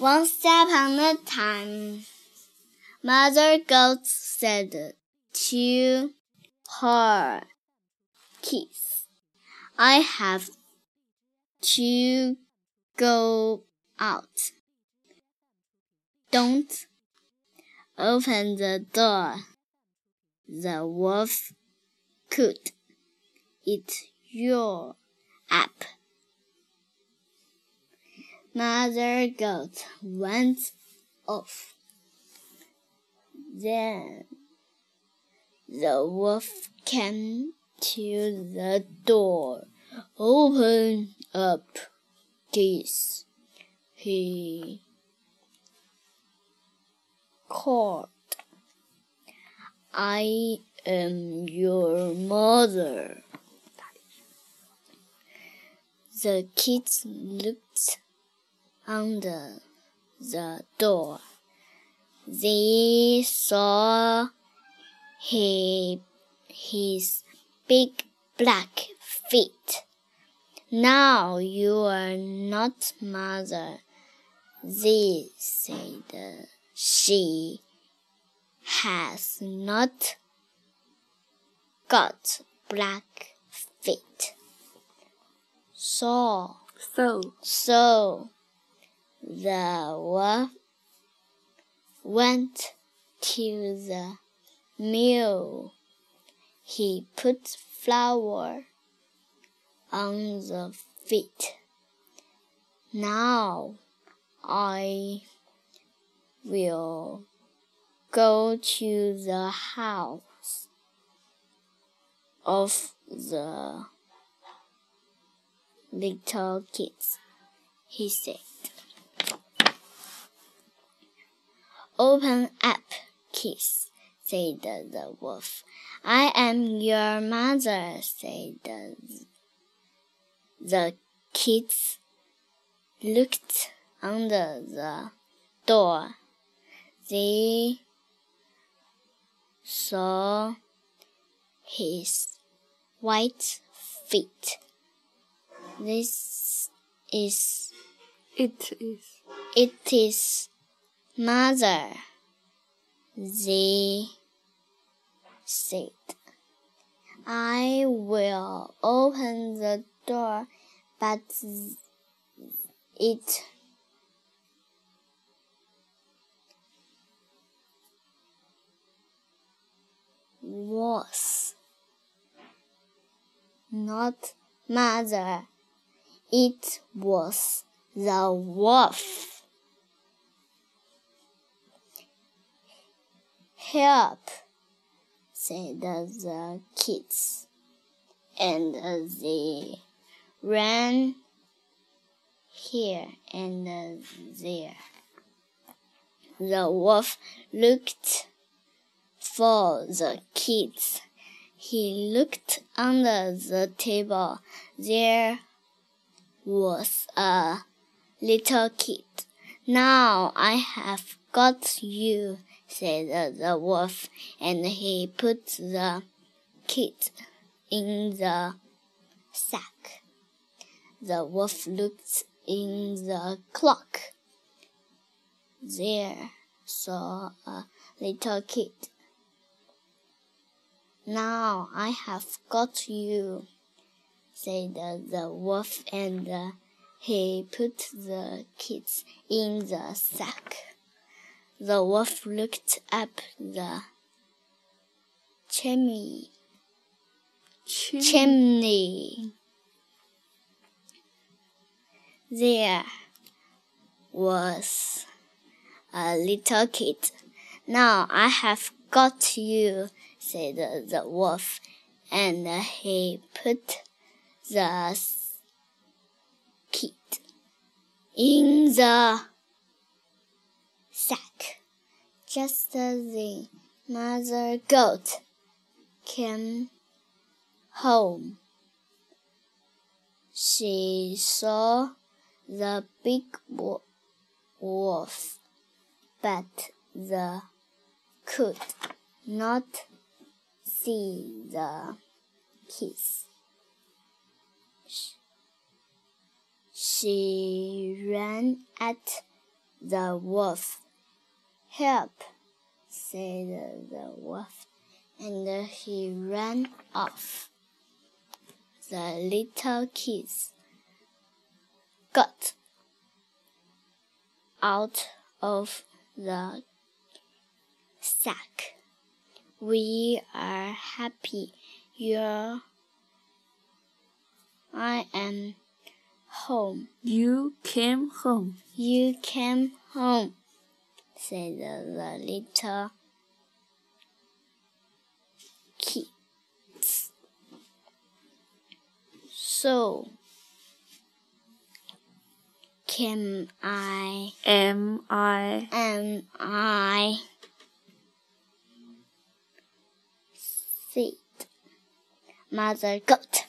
Once upon a time, Mother Goat said to her kids, I have to go out. Don't open the door. The wolf could eat your app. Mother goat went off. Then the wolf came to the door. Open up, geese. He called. I am your mother. The kids looked under the door. They saw he, his big black feet. Now you are not mother, they said. She has not got black feet. So, So, so the wolf went to the mill. He put flour on the feet. Now I will go to the house of the little kids, he said. Open up, kids, said the wolf. I am your mother, said the, the kids. Looked under the door. They saw his white feet. This is it is. it is mother. They said, I will open the door, but it was not mother. It was the wolf. Help, said the kids, and they ran here and there. The wolf looked for the kids. He looked under the table. There was a little kid. Now I have got you, said uh, the wolf, and he put the kid in the sack. The wolf looked in the clock. There saw a little kid. Now I have got you, said the wolf, and he put the kids in the sack. The wolf looked up the chimney. Chim- chimney. There was a little kid. Now I have got you, said the wolf, and he put the kid in the sack. Just as the mother goat came home. She saw the big wolf, but the could not see the kiss. She ran at the wolf. Help, said the wolf, and he ran off. The little kids got out of the sack. We are happy. You're I am home. You came home. You came home, said the, the little kids. So, can I, Am I am I, said Mother Goat.